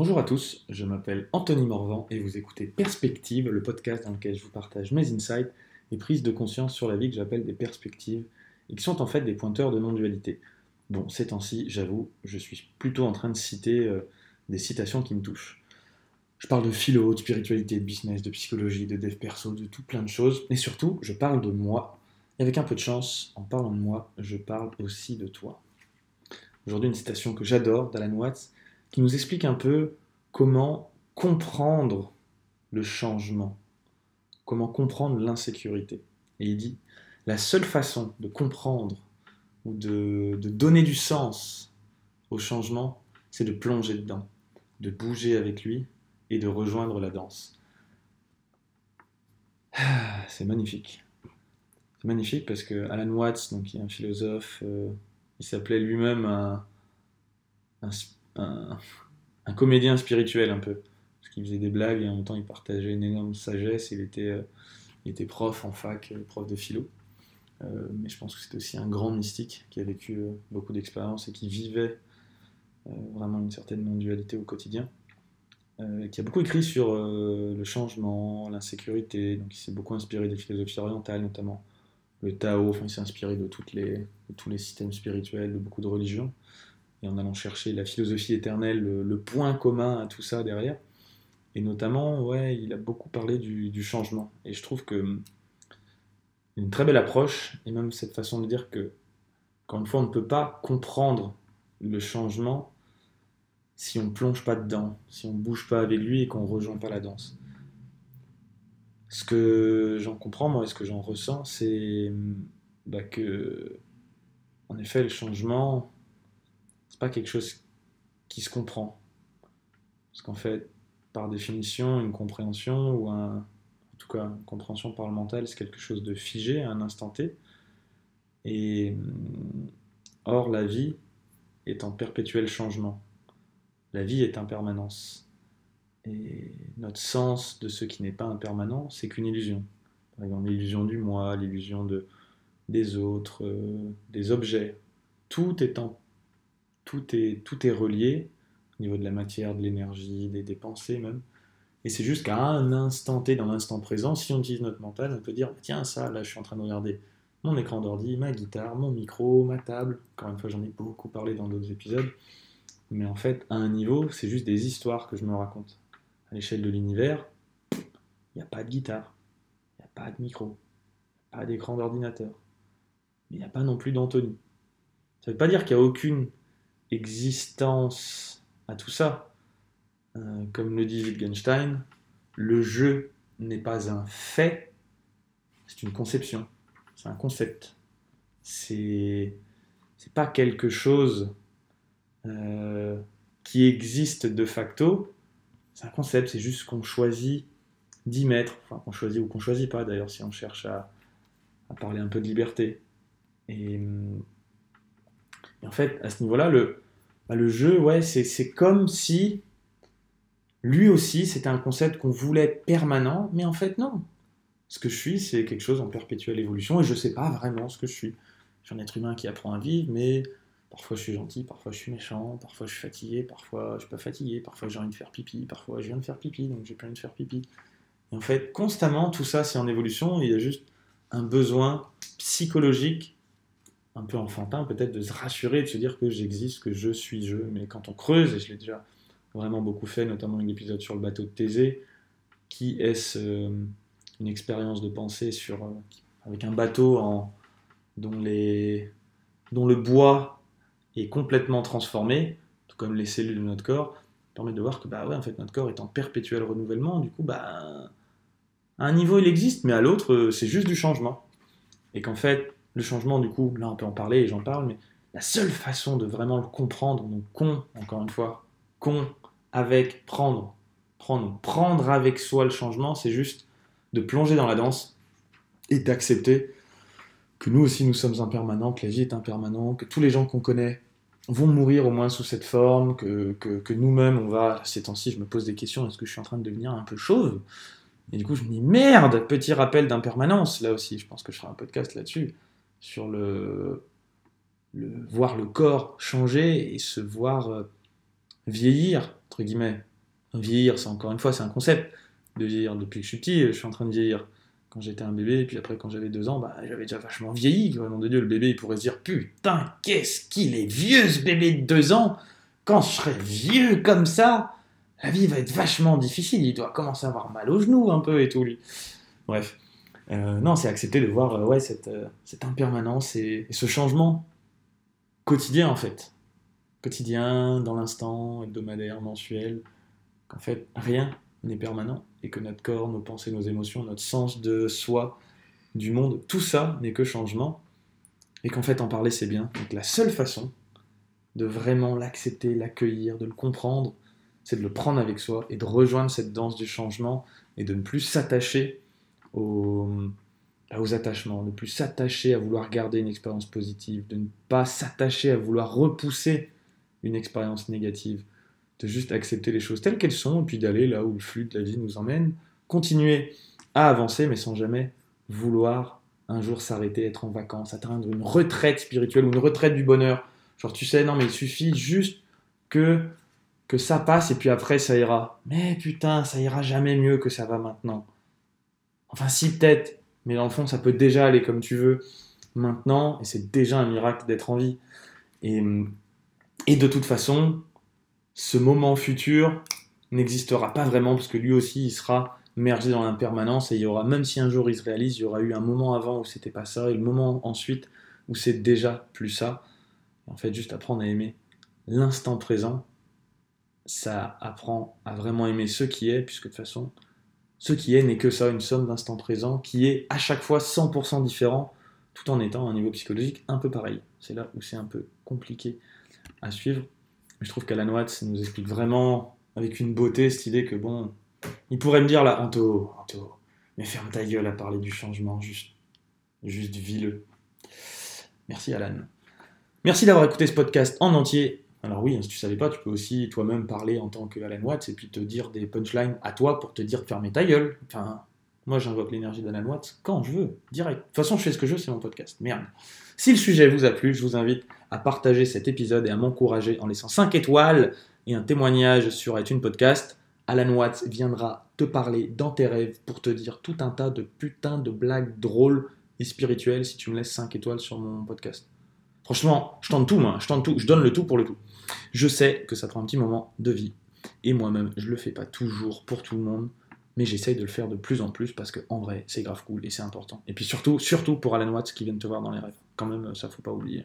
Bonjour à tous, je m'appelle Anthony Morvan et vous écoutez Perspective, le podcast dans lequel je vous partage mes insights et prises de conscience sur la vie que j'appelle des perspectives et qui sont en fait des pointeurs de non-dualité. Bon, ces temps-ci, j'avoue, je suis plutôt en train de citer euh, des citations qui me touchent. Je parle de philo, de spiritualité, de business, de psychologie, de dev perso, de tout plein de choses, et surtout, je parle de moi. Et avec un peu de chance, en parlant de moi, je parle aussi de toi. Aujourd'hui, une citation que j'adore d'Alan Watts qui nous explique un peu comment comprendre le changement, comment comprendre l'insécurité. Et il dit, la seule façon de comprendre ou de, donner du sens au changement, c'est de plonger dedans, de bouger avec lui et de rejoindre la danse. Ah, c'est magnifique. C'est magnifique parce que Alan Watts, qui est un philosophe, euh, il s'appelait lui-même un, comédien spirituel un peu. Parce qu'il faisait des blagues et en même temps il partageait une énorme sagesse. Il était, euh, il était prof en fac, euh, prof de philo. Euh, mais je pense que c'était aussi un grand mystique qui a vécu beaucoup d'expériences et qui vivait vraiment une certaine non-dualité au quotidien. qui a beaucoup écrit sur le changement, l'insécurité, donc il s'est beaucoup inspiré des philosophies orientales, notamment le Tao, enfin il s'est inspiré de tous les systèmes spirituels, de beaucoup de religions et en allant chercher la philosophie éternelle, le, point commun à tout ça derrière. Et notamment, ouais, il a beaucoup parlé du, changement. Et je trouve que une très belle approche, et même cette façon de dire que, encore une fois, on ne peut pas comprendre le changement si on ne plonge pas dedans, si on ne bouge pas avec lui et qu'on ne rejoint pas la danse. Ce que j'en comprends, moi, et ce que j'en ressens, c'est bah, que, en effet, le changement, pas quelque chose qui se comprend. Parce qu'en fait, par définition, une compréhension ou un, en tout cas une compréhension parlementale, c'est quelque chose de figé à un instant T. Et or, la vie est en perpétuel changement. La vie est impermanence. Et notre sens de ce qui n'est pas impermanent, c'est qu'une illusion. Par exemple, l'illusion du moi, l'illusion de, des autres, euh, des objets. Tout est en tout est, tout est relié au niveau de la matière, de l'énergie, des, pensées même. Et c'est juste qu'à un instant T, dans l'instant présent, si on utilise notre mental, on peut dire tiens, ça, là, je suis en train de regarder mon écran d'ordi, ma guitare, mon micro, ma table. Encore une fois, j'en ai beaucoup parlé dans d'autres épisodes. Mais en fait, à un niveau, c'est juste des histoires que je me raconte. À l'échelle de l'univers, il n'y a pas de guitare, il n'y a pas de micro, pas d'écran d'ordinateur. Mais il n'y a pas non plus d'Anthony. Ça ne veut pas dire qu'il n'y a aucune existence à tout ça. Euh, comme le dit Wittgenstein, le jeu n'est pas un fait, c'est une conception, c'est un concept. C'est pas quelque chose euh, qui existe de facto, c'est un concept, c'est juste qu'on choisit d'y mettre, enfin qu'on choisit ou qu'on choisit pas d'ailleurs si on cherche à, à, parler un peu de liberté. Et hum, et en fait, à ce niveau-là, le, bah, jeu, ouais, c'est comme si lui aussi, c'était un concept qu'on voulait permanent, mais en fait, non. Ce que je suis, c'est quelque chose en perpétuelle évolution, et je ne sais pas vraiment ce que je suis. Je suis un être humain qui apprend à vivre, mais parfois je suis gentil, parfois je suis méchant, parfois je suis fatigué, parfois je suis pas fatigué, parfois j'ai envie de faire pipi, parfois je viens de faire pipi, donc j'ai plus envie de faire pipi. Et en fait, constamment, tout ça, c'est en évolution, il y a juste un besoin psychologique un peu enfantin peut-être de se rassurer, de se dire que j'existe, que je suis je. Mais quand on creuse, et je l'ai déjà vraiment beaucoup fait, notamment un épisode sur le bateau de Thésée, qui est-ce euh, une expérience de pensée sur, euh, avec un bateau en, dont, les, dont le bois est complètement transformé, tout comme les cellules de notre corps, permet de voir que bah ouais, en fait, notre corps est en perpétuel renouvellement, du coup, bah, à un niveau il existe, mais à l'autre, euh, c'est juste du changement. Et qu'en fait, le changement, du coup, là on peut en parler et j'en parle, mais la seule façon de vraiment le comprendre, donc con, encore une fois, con avec prendre, prendre, prendre avec soi le changement, c'est juste de plonger dans la danse et d'accepter que nous aussi nous sommes impermanents, que la vie est impermanente, que tous les gens qu'on connaît vont mourir au moins sous cette forme, que, que, nous-mêmes on va, ces temps-ci je me pose des questions, est-ce que je suis en train de devenir un peu chauve? Et du coup je me dis merde, petit rappel d'impermanence, là aussi, je pense que je ferai un podcast là-dessus sur le, voir le corps changer et se voir euh, vieillir, entre guillemets. vieillir, c'est encore une fois, c'est un concept de vieillir. Depuis que je suis petit, je suis en train de vieillir. Quand j'étais un bébé, puis après quand j'avais deux ans, bah, j'avais déjà vachement vieilli. Nom de Dieu, le bébé, il pourrait se dire Putain, qu'est-ce qu'il est vieux ce bébé de deux ans Quand je serai vieux comme ça, la vie va être vachement difficile. Il doit commencer à avoir mal aux genoux un peu et tout. Bref. Euh, non, c'est accepter de voir euh, ouais, cette, euh, cette impermanence et, et, ce changement quotidien en fait. Quotidien, dans l'instant, hebdomadaire, mensuel. Qu'en fait, rien n'est permanent et que notre corps, nos pensées, nos émotions, notre sens de soi, du monde, tout ça n'est que changement. Et qu'en fait, en parler, c'est bien. Donc la seule façon de vraiment l'accepter, l'accueillir, de le comprendre, c'est de le prendre avec soi et de rejoindre cette danse du changement et de ne plus s'attacher aux, attachements, ne plus s'attacher à vouloir garder une expérience positive, de ne pas s'attacher à vouloir repousser une expérience négative, de juste accepter les choses telles qu'elles sont, et puis d'aller là où le flux de la vie nous emmène, continuer à avancer, mais sans jamais vouloir un jour s'arrêter, être en vacances, atteindre une retraite spirituelle ou une retraite du bonheur. Genre tu sais, non mais il suffit juste que, que ça passe et puis après ça ira. Mais putain, ça ira jamais mieux que ça va maintenant. Enfin si peut-être, mais dans le fond ça peut déjà aller comme tu veux maintenant, et c'est déjà un miracle d'être en vie. Et, de toute façon, ce moment futur n'existera pas vraiment parce que lui aussi il sera mergé dans l'impermanence et il y aura, même si un jour il se réalise, il y aura eu un moment avant où c'était pas ça et le moment ensuite où c'est déjà plus ça. En fait, juste apprendre à aimer l'instant présent, ça apprend à vraiment aimer ce qui est, puisque de toute façon, ce qui est n'est que ça, une somme d'instants présents qui est à chaque fois 100% différent, tout en étant à un niveau psychologique un peu pareil. C'est là où c'est un peu compliqué à suivre je trouve qu'Alan Watts nous explique vraiment avec une beauté cette idée que bon, il pourrait me dire là, Anto, Anto, mais ferme ta gueule à parler du changement, juste, juste vileux. Merci Alan. Merci d'avoir écouté ce podcast en entier. Alors oui, si tu savais pas, tu peux aussi toi-même parler en tant que Alan Watts et puis te dire des punchlines à toi pour te dire de fermer ta gueule. Enfin, moi j'invoque l'énergie d'Alan Watts quand je veux, direct. De toute façon, je fais ce que je veux, c'est mon podcast. Merde. Si le sujet vous a plu, je vous invite à partager cet épisode et à m'encourager en laissant 5 étoiles et un témoignage sur iTunes Podcast. Alan Watts viendra te parler dans tes rêves pour te dire tout un tas de putains de blagues drôles et spirituelles si tu me laisses 5 étoiles sur mon podcast. Franchement, je tente tout, moi, je tente tout, je donne le tout pour le tout. Je sais que ça prend un petit moment de vie. Et moi-même, je le fais pas toujours pour tout le monde, mais j'essaye de le faire de plus en plus parce que en vrai, c'est grave cool et c'est important. Et puis surtout, surtout pour Alan Watts qui vient te voir dans les rêves quand même, ça faut pas oublier.